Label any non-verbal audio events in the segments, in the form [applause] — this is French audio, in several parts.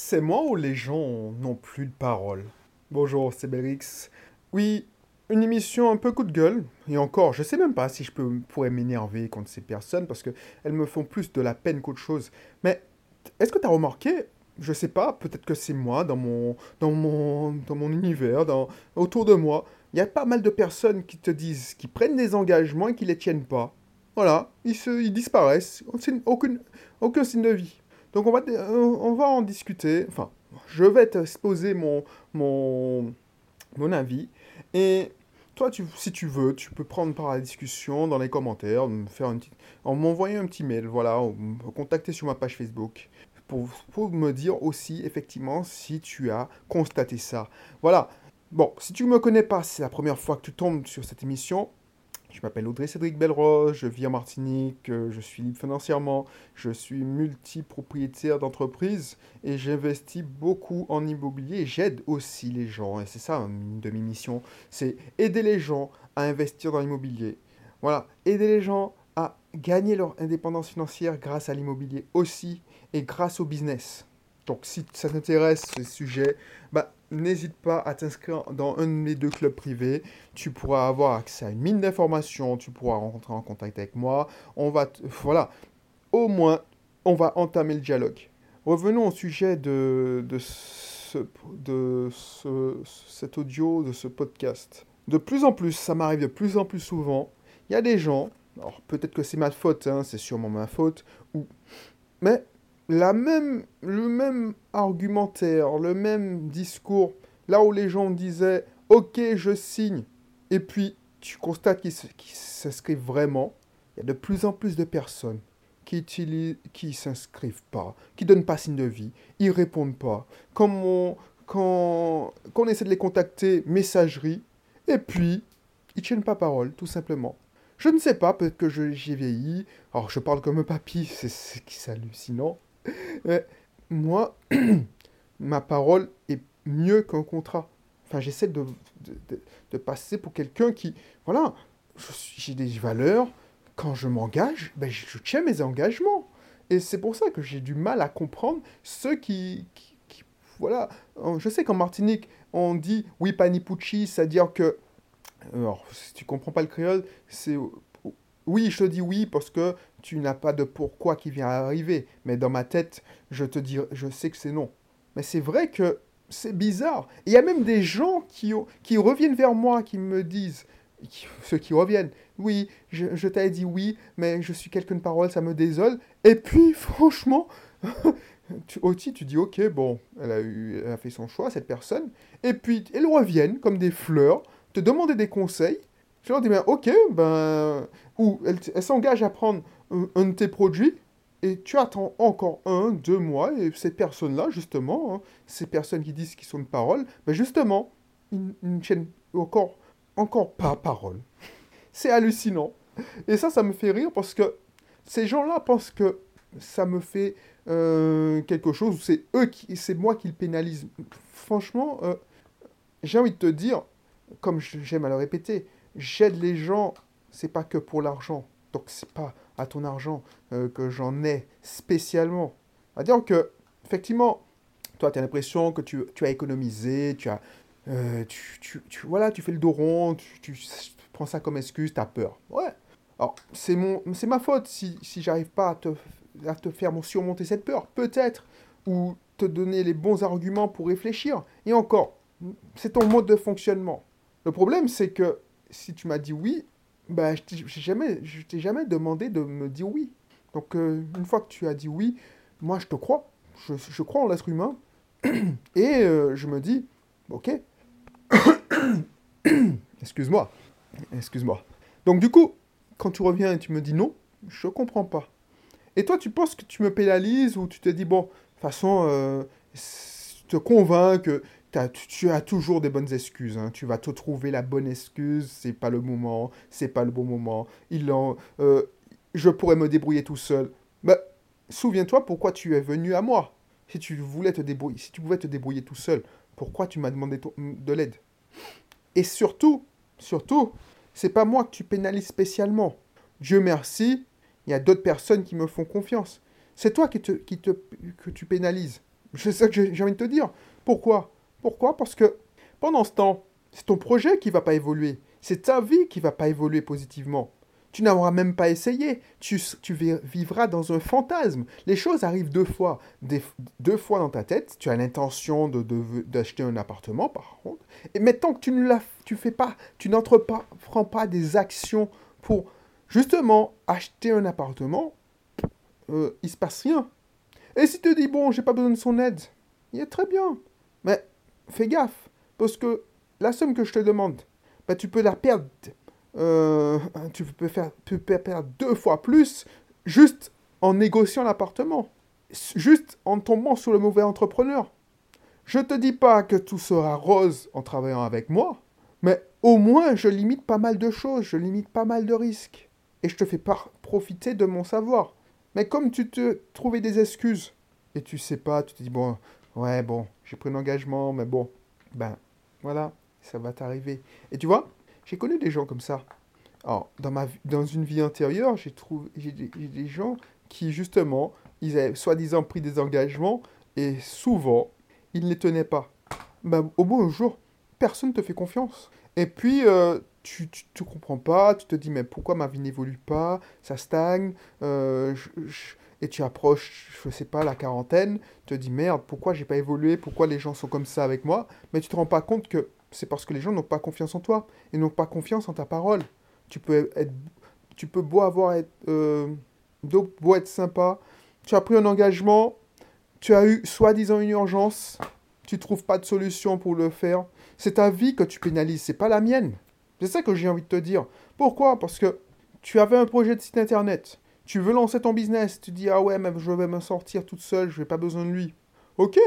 C'est moi ou les gens n'ont plus de parole? Bonjour, c'est Belrix. Oui, une émission un peu coup de gueule. Et encore, je sais même pas si je peux, pourrais m'énerver contre ces personnes parce qu'elles me font plus de la peine qu'autre chose. Mais est-ce que tu as remarqué? Je sais pas, peut-être que c'est moi, dans mon, dans mon, dans mon univers, dans, autour de moi. Il y a pas mal de personnes qui te disent, qui prennent des engagements et qui les tiennent pas. Voilà, ils, se, ils disparaissent. Aucune, aucun signe de vie. Donc on va, on va en discuter. Enfin, je vais t'exposer mon, mon, mon avis. Et toi, tu, si tu veux, tu peux prendre part à la discussion dans les commentaires, me faire un petit, en m'envoyant un petit mail, voilà, me contacter sur ma page Facebook. Pour, pour me dire aussi, effectivement, si tu as constaté ça. Voilà. Bon, si tu ne me connais pas, c'est la première fois que tu tombes sur cette émission, je m'appelle Audrey Cédric Belrose, je vis en Martinique, euh, je suis libre financièrement, je suis multipropriétaire d'entreprise et j'investis beaucoup en immobilier j'aide aussi les gens. Et c'est ça une de mes missions, c'est aider les gens à investir dans l'immobilier. Voilà, aider les gens à gagner leur indépendance financière grâce à l'immobilier aussi et grâce au business. Donc si ça t'intéresse ce sujet, bah, n'hésite pas à t'inscrire dans un de mes deux clubs privés. Tu pourras avoir accès à une mine d'informations, tu pourras rentrer en contact avec moi. On va, voilà, au moins, on va entamer le dialogue. Revenons au sujet de, de, ce, cet audio, de ce podcast. De plus en plus, ça m'arrive de plus en plus souvent, il y a des gens, alors peut-être que c'est ma faute, hein, c'est sûrement ma faute, ou... mais la même, le même argumentaire, le même discours, là où les gens disaient Ok, je signe, et puis tu constates qu'ils s'inscrivent vraiment, il y a de plus en plus de personnes qui utilisent, s'inscrivent pas, qui donnent pas signe de vie, ils répondent pas. Quand on, quand, on essaie de les contacter, messagerie, et puis ils tiennent pas parole, tout simplement. Je ne sais pas, peut-être que j'ai vieilli. Alors, je parle comme un papy, c'est hallucinant. Moi, [clears throat] ma parole est mieux qu'un contrat. Enfin, j'essaie de, de, passer pour quelqu'un qui, voilà, j'ai des valeurs. Quand je m'engage, ben, je, tiens mes engagements. Et c'est pour ça que j'ai du mal à comprendre ceux qui, qui, voilà, je sais qu'en Martinique, on dit oui panipucci, c'est-à-dire que, alors, si tu comprends pas le créole, c'est oui, je te dis oui parce que tu n'as pas de pourquoi qui vient arriver. Mais dans ma tête, je te dis, je sais que c'est non. Mais c'est vrai que c'est bizarre. Il y a même des gens qui, qui reviennent vers moi, qui me disent, ceux qui reviennent, oui, je, je t'avais dit oui, mais je suis quelqu'un de parole, ça me désole. Et puis, franchement, [laughs] tu, tu dis, ok, bon, elle a, eu, elle a fait son choix, cette personne. Et puis, elles reviennent comme des fleurs, te demander des conseils. Je leur dis, ben, ok, ben, ou elle, s'engage à prendre un, de tes produits, et tu attends encore un, deux mois, et ces personnes-là, justement, hein, ces personnes qui disent qu'ils sont de parole, ben justement, ils, ne tiennent encore, encore pas parole. [laughs] C'est hallucinant. Et ça, ça me fait rire parce que ces gens-là pensent que ça me fait euh, quelque chose, c'est eux qui, c'est moi qui le pénalise. Franchement, euh, j'ai envie de te dire, comme j'aime à le répéter, j'aide les gens, c'est pas que pour l'argent. Donc c'est pas à ton argent euh, que j'en ai spécialement. À dire que, effectivement, toi, tu as l'impression que tu, tu, as économisé, tu as. Euh, tu, tu, voilà, tu fais le dos rond, tu, prends ça comme excuse, tu as peur. Ouais. Alors, c'est ma faute si, si j'arrive pas à te, à te faire surmonter cette peur. Peut-être. Ou te donner les bons arguments pour réfléchir. Et encore, c'est ton mode de fonctionnement. Le problème, c'est que si tu m'as dit oui, bah, je t'ai jamais, jamais demandé de me dire oui. Donc, euh, une fois que tu as dit oui, moi, je te crois. Je, je crois en l'être humain. [clears throat] Et euh, je me dis, ok. [coughs] Excuse-moi. Excuse-moi. Donc, du coup, quand tu reviens et tu me dis non, je comprends pas. Et toi, tu penses que tu me pénalises ou tu te dis, bon, de toute façon, euh, te convainc que tu as toujours des bonnes excuses. Hein. Tu vas te trouver la bonne excuse. C'est pas le moment. C'est pas le bon moment. Il en, euh, je pourrais me débrouiller tout seul. Mais souviens-toi pourquoi tu es venu à moi. Si tu voulais te débrouiller, si tu pouvais te débrouiller tout seul, pourquoi tu m'as demandé de l'aide? Et surtout, surtout, c'est pas moi que tu pénalises spécialement. Dieu merci, il y a d'autres personnes qui me font confiance. C'est toi qui te, qui te, que tu pénalises. C'est ça que j'ai envie de te dire. Pourquoi? Pourquoi? Parce que pendant ce temps, c'est ton projet qui va pas évoluer. C'est ta vie qui va pas évoluer positivement. Tu n'auras même pas essayé. Tu, vivras dans un fantasme. Les choses arrivent deux fois. deux fois dans ta tête. Tu as l'intention d'acheter un appartement, par contre. Et maintenant que tu ne la, tu fais pas, tu n'entreprends pas des actions pour justement acheter un appartement, euh, il se passe rien. Et si tu te dis, bon, j'ai pas besoin de son aide, il est très bien. Mais fais gaffe, parce que la somme que je te demande, bah, tu peux la perdre. Euh, tu, peux faire, peux perdre deux fois plus juste en négociant l'appartement. Juste en tombant sur le mauvais entrepreneur. Je te dis pas que tout sera rose en travaillant avec moi, mais au moins je limite pas mal de choses, je limite pas mal de risques. Et je te fais pas profiter de mon savoir. Mais comme tu te trouvais des excuses et tu sais pas, tu te dis bon, ouais, bon, j'ai pris un engagement, mais bon, ben voilà, ça va t'arriver. Et tu vois, j'ai connu des gens comme ça. Alors, dans, ma, dans une vie antérieure, j'ai j'ai des, gens qui, justement, ils avaient soi-disant pris des engagements et souvent, ils ne les tenaient pas. Ben, au bout d'un jour, personne ne te fait confiance. Et puis, euh, tu ne comprends pas, tu te dis, mais pourquoi ma vie n'évolue pas Ça stagne. Euh, et tu approches, je sais pas, la quarantaine, te dis, merde, pourquoi j'ai pas évolué Pourquoi les gens sont comme ça avec moi? Mais tu te rends pas compte que c'est parce que les gens n'ont pas confiance en toi et n'ont pas confiance en ta parole. Tu peux être, tu peux beau avoir être, euh, beau être sympa, tu as pris un engagement, tu as eu soi-disant une urgence, tu trouves pas de solution pour le faire, c'est ta vie que tu pénalises, c'est pas la mienne. C'est ça que j'ai envie de te dire. Pourquoi? Parce que tu avais un projet de site internet. Tu veux lancer ton business. Tu dis, ah ouais, mais je vais me sortir toute seule, je n'ai pas besoin de lui. Ok.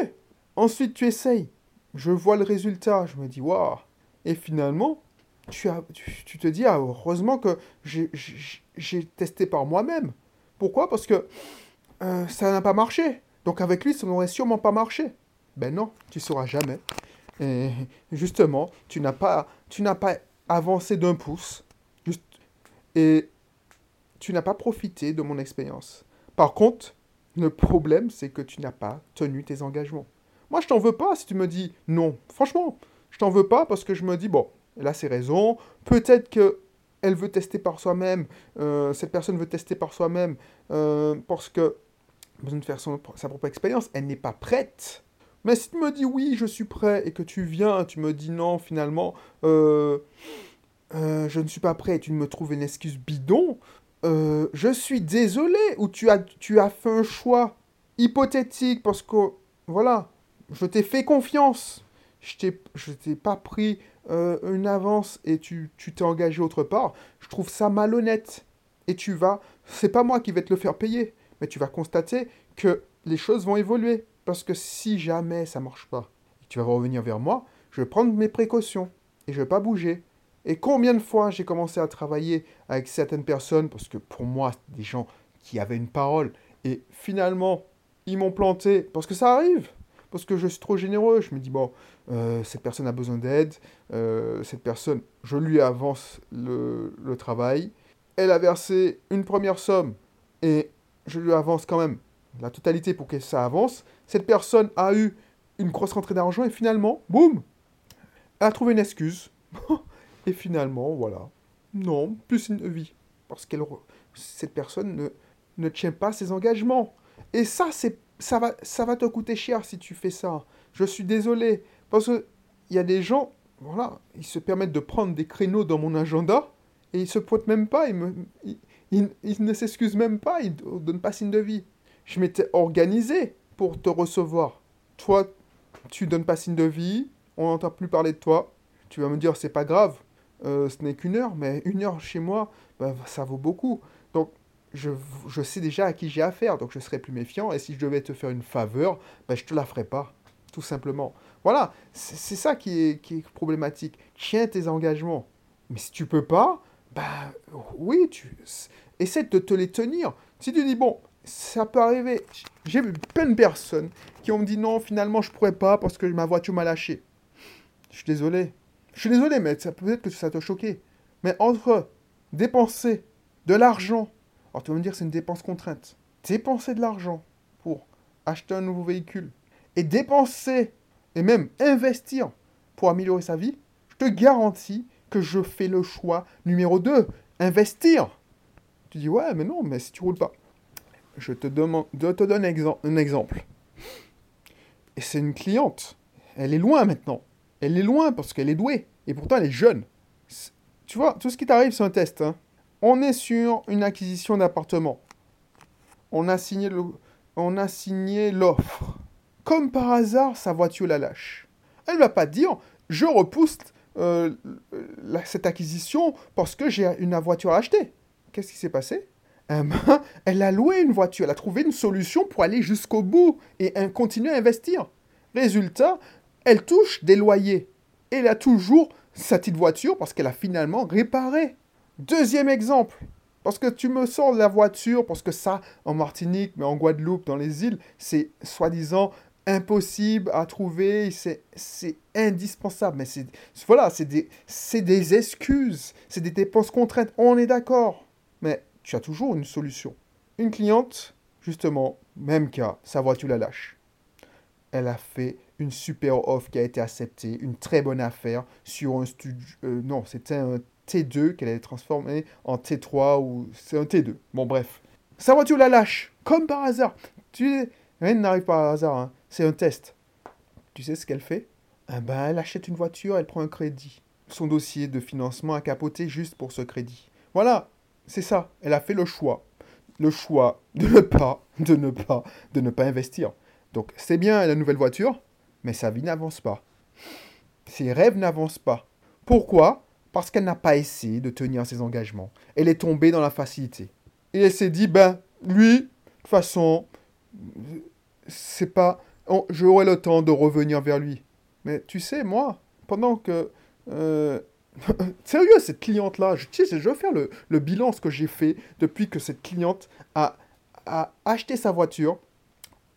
Ensuite, tu essayes. Je vois le résultat. Je me dis, waouh. Et finalement, tu, as, tu, te dis, ah, heureusement que j'ai testé par moi-même. Pourquoi? Parce que euh, ça n'a pas marché. Donc avec lui, ça n'aurait sûrement pas marché. Ben non, tu ne sauras jamais. Et justement, tu n'as pas, pas avancé d'un pouce. Et tu n'as pas profité de mon expérience. Par contre, le problème, c'est que tu n'as pas tenu tes engagements. Moi, je t'en veux pas si tu me dis non. Franchement, je t'en veux pas parce que je me dis, bon, là, c'est raison. Peut-être que elle veut tester par soi-même, euh, cette personne veut tester par soi-même, euh, parce que besoin de faire son, sa propre expérience, elle n'est pas prête mais si tu me dis oui, je suis prêt, et que tu viens, tu me dis non, finalement, euh, euh, je ne suis pas prêt, et tu me trouves une excuse bidon, euh, je suis désolé, ou tu as, tu as fait un choix hypothétique, parce que, voilà, je t'ai fait confiance, je t'ai pas pris une avance, et tu t'es engagé autre part, je trouve ça malhonnête. Et tu vas, c'est pas moi qui vais te le faire payer, mais tu vas constater que les choses vont évoluer. Parce que si jamais ça marche pas, tu vas revenir vers moi, je vais prendre mes précautions et je vais pas bouger. Et combien de fois j'ai commencé à travailler avec certaines personnes, parce que pour moi, des gens qui avaient une parole, et finalement, ils m'ont planté, parce que ça arrive, parce que je suis trop généreux. Je me dis, bon, euh, cette personne a besoin d'aide, euh, cette personne, je lui avance le travail. Elle a versé une première somme, et je lui avance quand même la totalité pour que ça avance. Cette personne a eu une grosse rentrée d'argent et finalement, boum, elle a trouvé une excuse. [laughs] et finalement, voilà. Non, plus une vie. Parce que cette personne ne, ne tient pas ses engagements. Et ça, c'est, ça, va, ça va te coûter cher si tu fais ça. Je suis désolé. Parce qu'il y a des gens, voilà, ils se permettent de prendre des créneaux dans mon agenda et ils se pointent même pas, ils, me, ne s'excusent même pas, ils ne donnent pas signe de vie je m'étais organisé pour te recevoir. Toi, tu donnes pas signe de vie, on n'entend plus parler de toi. Tu vas me dire, c'est pas grave, euh, ce n'est qu'une heure, mais une heure chez moi, bah, ça vaut beaucoup. Donc, je, je sais déjà à qui j'ai affaire, donc je serai plus méfiant. Et si je devais te faire une faveur, bah, je te la ferai pas, tout simplement. Voilà, c'est ça qui est, qui est problématique. Tiens tes engagements. Mais si tu peux pas, bah oui, tu essaie de te les tenir. Si tu dis, bon, ça peut arriver. J'ai vu plein de personnes qui ont dit non, finalement, je pourrais pas parce que ma voiture m'a lâché. Je suis désolé. Je suis désolé, mais peut-être que ça t'a choqué. Mais entre dépenser de l'argent, alors tu vas me dire c'est une dépense contrainte, dépenser de l'argent pour acheter un nouveau véhicule et dépenser et même investir pour améliorer sa vie, je te garantis que je fais le choix numéro 2, investir. Tu dis ouais, mais non, mais si tu roules pas. Je te, demande, je te donne un exemple. Et c'est une cliente. Elle est loin maintenant. Elle est loin parce qu'elle est douée. Et pourtant, elle est jeune. Tu vois, tout ce qui t'arrive, c'est un test. Hein. On est sur une acquisition d'appartement. On a signé l'offre. Comme par hasard, sa voiture la lâche. Elle va pas dire, je repousse euh, cette acquisition parce que j'ai une voiture à acheter. Qu'est-ce qui s'est passé? Eh ben, Elle a loué une voiture, elle a trouvé une solution pour aller jusqu'au bout et continuer à investir. Résultat, elle touche des loyers. Elle a toujours sa petite voiture parce qu'elle a finalement réparé. Deuxième exemple, parce que tu me sors la voiture, parce que ça, en Martinique, mais en Guadeloupe, dans les îles, c'est soi-disant impossible à trouver, c'est indispensable. Mais c'est voilà, c'est des, des excuses, c'est des dépenses contraintes, on est d'accord. Mais tu as toujours une solution. Une cliente, justement, même cas, sa voiture la lâche. Elle a fait une super offre qui a été acceptée, une très bonne affaire sur un studio. Euh, non, c'était un T2 qu'elle allait transformer en T3 ou c'est un T2. Bon, bref. Sa voiture la lâche, comme par hasard. Tu rien n'arrive par hasard, hein. c'est un test. Tu sais ce qu'elle fait? Ben, Elle achète une voiture, elle prend un crédit. Son dossier de financement a capoté juste pour ce crédit. Voilà, c'est ça. Elle a fait le choix. Le choix de ne pas, de ne pas, de ne pas investir. Donc c'est bien la nouvelle voiture, mais sa vie n'avance pas. Ses rêves n'avancent pas. Pourquoi? Parce qu'elle n'a pas essayé de tenir ses engagements. Elle est tombée dans la facilité. Et elle s'est dit, ben, lui, de toute façon, c'est pas... J'aurai le temps de revenir vers lui. Mais tu sais, moi, pendant que... Euh, [laughs] sérieux, cette cliente-là, je, je vais faire le, le bilan, ce que j'ai fait depuis que cette cliente a, a acheté sa voiture.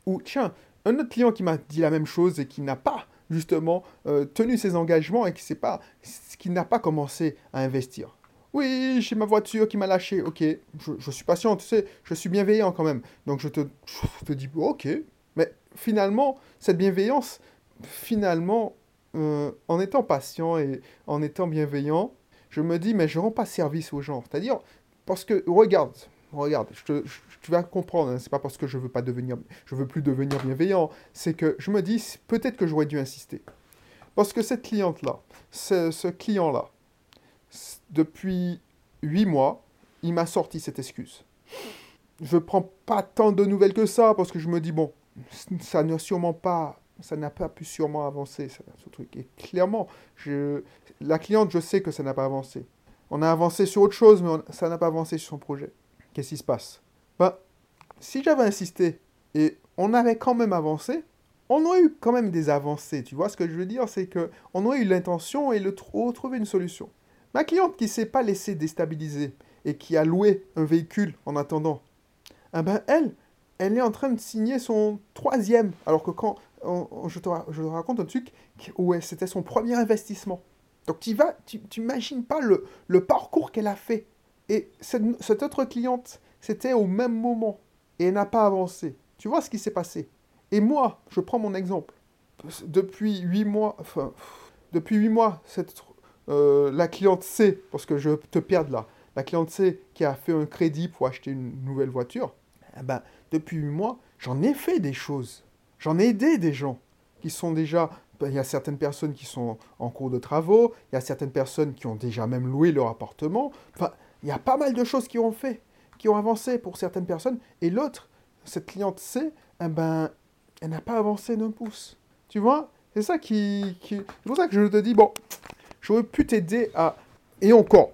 Ou, tiens, un autre client qui m'a dit la même chose et qui n'a pas justement euh, tenu ses engagements et qui n'a pas commencé à investir. Oui, j'ai ma voiture qui m'a lâché. Ok, je, suis patient, tu sais, je suis bienveillant quand même. Donc je te, te dis, ok. Mais finalement, cette bienveillance, finalement, euh, en étant patient et en étant bienveillant, je me dis, mais je rends pas service aux gens. C'est-à-dire, parce que, regarde, regarde, tu vas comprendre, hein, c'est pas parce que je veux pas devenir, je veux plus devenir bienveillant, c'est que je me dis peut-être que j'aurais dû insister. Parce que cette cliente-là, ce, client-là, depuis huit mois, il m'a sorti cette excuse. Je prends pas tant de nouvelles que ça parce que je me dis bon, ça n'a sûrement pas, ça n'a pas pu sûrement avancer ce truc. Et clairement, la cliente, je sais que ça n'a pas avancé. On a avancé sur autre chose, mais ça n'a pas avancé sur son projet. Qu'est-ce qui se passe? Ben, si j'avais insisté et on avait quand même avancé, on aurait eu quand même des avancées. Tu vois ce que je veux dire? C'est que on aurait eu l'intention et le trouver une solution. Ma cliente qui s'est pas laissée déstabiliser et qui a loué un véhicule en attendant, eh ben elle, elle est en train de signer son troisième. Alors que quand je, te, raconte un truc où c'était son premier investissement. Donc tu vas, tu n'imagines pas le, le parcours qu'elle a fait. Et cette, autre cliente, c'était au même moment. Et elle n'a pas avancé. Tu vois ce qui s'est passé? Et moi, je prends mon exemple. Depuis huit mois, enfin, depuis huit mois, cette, euh, la cliente C, parce que je te perds là, la cliente C qui a fait un crédit pour acheter une nouvelle voiture, eh ben, depuis huit mois, j'en ai fait des choses. J'en ai aidé des gens qui sont déjà il y a certaines personnes qui sont en cours de travaux, il y a certaines personnes qui ont déjà même loué leur appartement. Il y a pas mal de choses qui ont fait, qui ont avancé pour certaines personnes. Et l'autre, cette cliente C, eh ben, elle n'a pas avancé d'un pouce. Tu vois? C'est ça qui. C'est pour ça que je te dis, bon, j'aurais pu t'aider à... Et encore,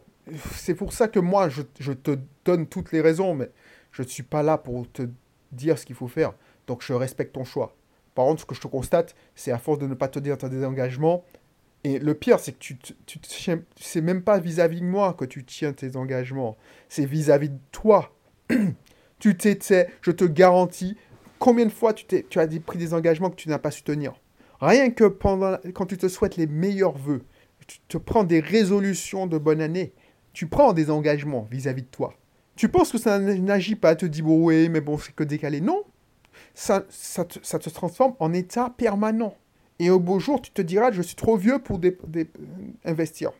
c'est pour ça que moi, je, je, te donne toutes les raisons, mais je ne suis pas là pour te dire ce qu'il faut faire. Donc je respecte ton choix. Par contre, ce que je te constate, c'est à force de ne pas te dire tes désengagements, et le pire, c'est que tu, tu, c'est même pas vis-à-vis de moi que tu tiens tes engagements. C'est vis-à-vis de toi. [clears throat] tu t'étais, je te garantis, combien de fois tu, tu as pris des engagements que tu n'as pas su tenir? Rien que pendant, quand tu te souhaites les meilleurs vœux, tu te prends des résolutions de bonne année. Tu prends des engagements vis-à-vis de toi. Tu penses que ça n'agit pas te dire, bon, mais bon, c'est que décalé. Non. ça, ça, te, ça te transforme en état permanent. Et au beau jour, tu te diras, je suis trop vieux pour investir.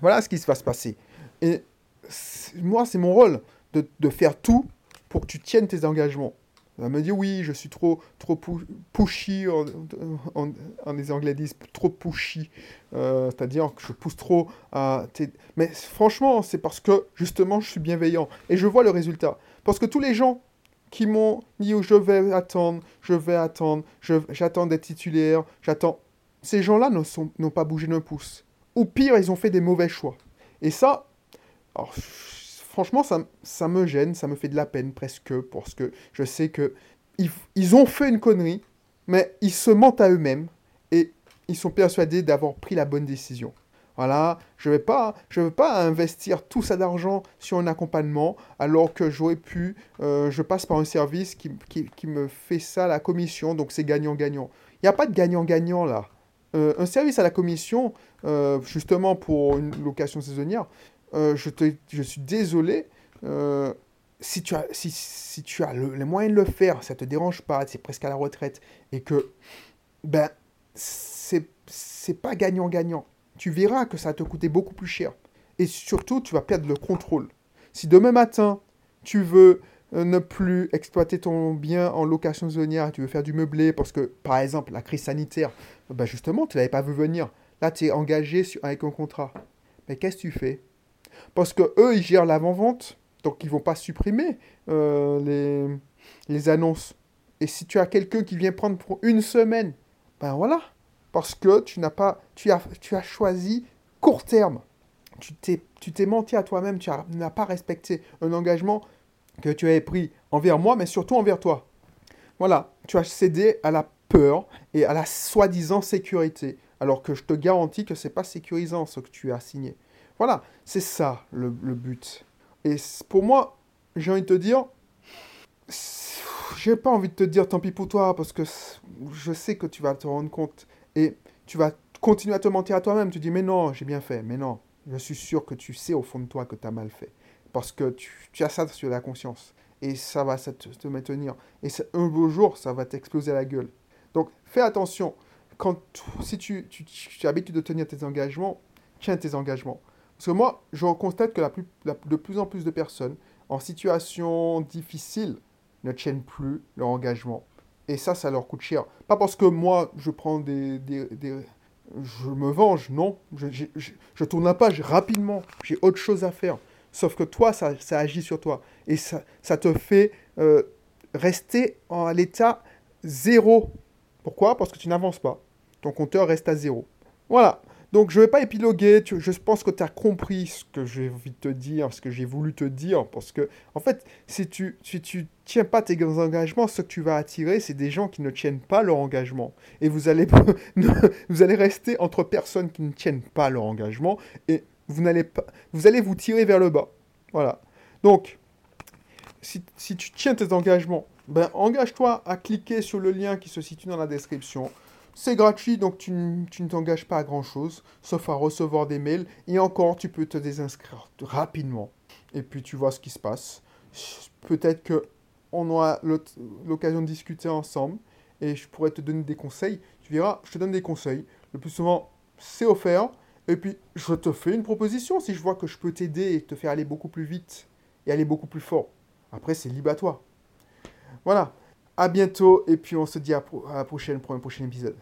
Voilà ce qui va se passer. Et moi, c'est mon rôle de, faire tout pour que tu tiennes tes engagements. Elle me dit oui, je suis trop, trop pu- pushy, en, les Anglais disent trop pushy, euh, c'est-à-dire que je pousse trop à... Mais franchement, c'est parce que justement, je suis bienveillant et je vois le résultat. Parce que tous les gens qui m'ont dit je vais attendre, je vais attendre, j'attends d'être titulaire, j'attends... Ces gens-là n'ont pas bougé d'un pouce. Ou pire, ils ont fait des mauvais choix. Et ça, franchement, ça, me gêne, ça me fait de la peine presque, parce que je sais que ils, ils ont fait une connerie, mais ils se mentent à eux-mêmes et ils sont persuadés d'avoir pris la bonne décision. Voilà, je ne vais pas, je veux pas investir tout ça d'argent sur un accompagnement alors que j'aurais pu, euh, je passe par un service qui, qui, me fait ça la commission, donc c'est gagnant-gagnant. Il n'y a pas de gagnant-gagnant là. Euh, un service à la commission, euh, justement pour une location saisonnière, je, te, je suis désolé. si tu as, si, si tu as le- les moyens de le faire, ça te dérange pas, c'est presque à la retraite, et que, ben, c'est pas gagnant-gagnant. Tu verras que ça va te coûter beaucoup plus cher. Et surtout, tu vas perdre le contrôle. Si demain matin, tu veux euh, ne plus exploiter ton bien en location saisonnière, tu veux faire du meublé, parce que, par exemple, la crise sanitaire, ben justement, tu l'avais pas vu venir. Là, tu es engagé avec un contrat. Mais qu'est-ce que tu fais? Parce que eux, ils gèrent l'avant-vente, donc ils vont pas supprimer euh, les, les annonces. Et si tu as quelqu'un qui vient prendre pour une semaine, ben voilà. Parce que tu n'as pas, tu as, tu as choisi court terme. Tu t'es, tu t'es menti à toi-même, tu as- n'as pas respecté un engagement que tu avais pris envers moi, mais surtout envers toi. Voilà, tu as cédé à la peur et à la soi-disant sécurité, alors que je te garantis que c'est pas sécurisant ce que tu as signé. Voilà, c'est ça le, le but. Et pour moi, j'ai envie de te dire, j'ai pas envie de te dire tant pis pour toi, parce que je sais que tu vas te rendre compte et tu vas continuer à te mentir à toi-même. Tu dis, mais non, j'ai bien fait, mais non, je suis sûr que tu sais au fond de toi que tu as mal fait, parce que tu, as ça sur la conscience. Et ça va ça te, te maintenir. Et un beau jour, ça va t'exploser la gueule. Donc, fais attention. Quand, si tu, tu, tu as l'habitude de tenir tes engagements, tiens tes engagements. Parce que moi, je constate que de plus en plus de personnes en situation difficile ne tiennent plus leur engagement. Et ça, ça leur coûte cher. Pas parce que moi, je prends des... des- je me venge, non. Je- je tourne la page rapidement. J'ai autre chose à faire. Sauf que toi, ça, ça agit sur toi. Et ça, ça te fait euh, rester en, à l'état zéro. Pourquoi? Parce que tu n'avances pas. Ton compteur reste à zéro. Voilà. Donc je ne vais pas épiloguer, tu- je pense que tu as compris ce que j'ai envie de te dire, ce que j'ai voulu te dire, parce que, en fait, si tu si tu tiens pas tes engagements, ce que tu vas attirer, c'est des gens qui ne tiennent pas leur engagement. Et vous allez, [laughs] vous rester entre personnes qui ne tiennent pas leur engagement, et vous, n'allez pas, vous allez vous tirer vers le bas. Voilà. Donc, si, si tu tiens tes engagements, ben engage-toi à cliquer sur le lien qui se situe dans la description. C'est gratuit, donc tu, ne t'engages pas à grand-chose, sauf à recevoir des mails. Et encore, tu peux te désinscrire rapidement. Et puis tu vois ce qui se passe. Peut-être que on aura l'occasion de discuter ensemble. Et je pourrais te donner des conseils. Tu verras, je te donne des conseils. Le plus souvent, c'est offert. Et puis, je te fais une proposition si je vois que je peux t'aider et te faire aller beaucoup plus vite et aller beaucoup plus fort. Après, c'est libre à toi. Voilà. À bientôt et puis on se dit à, à la prochaine pour un prochain épisode.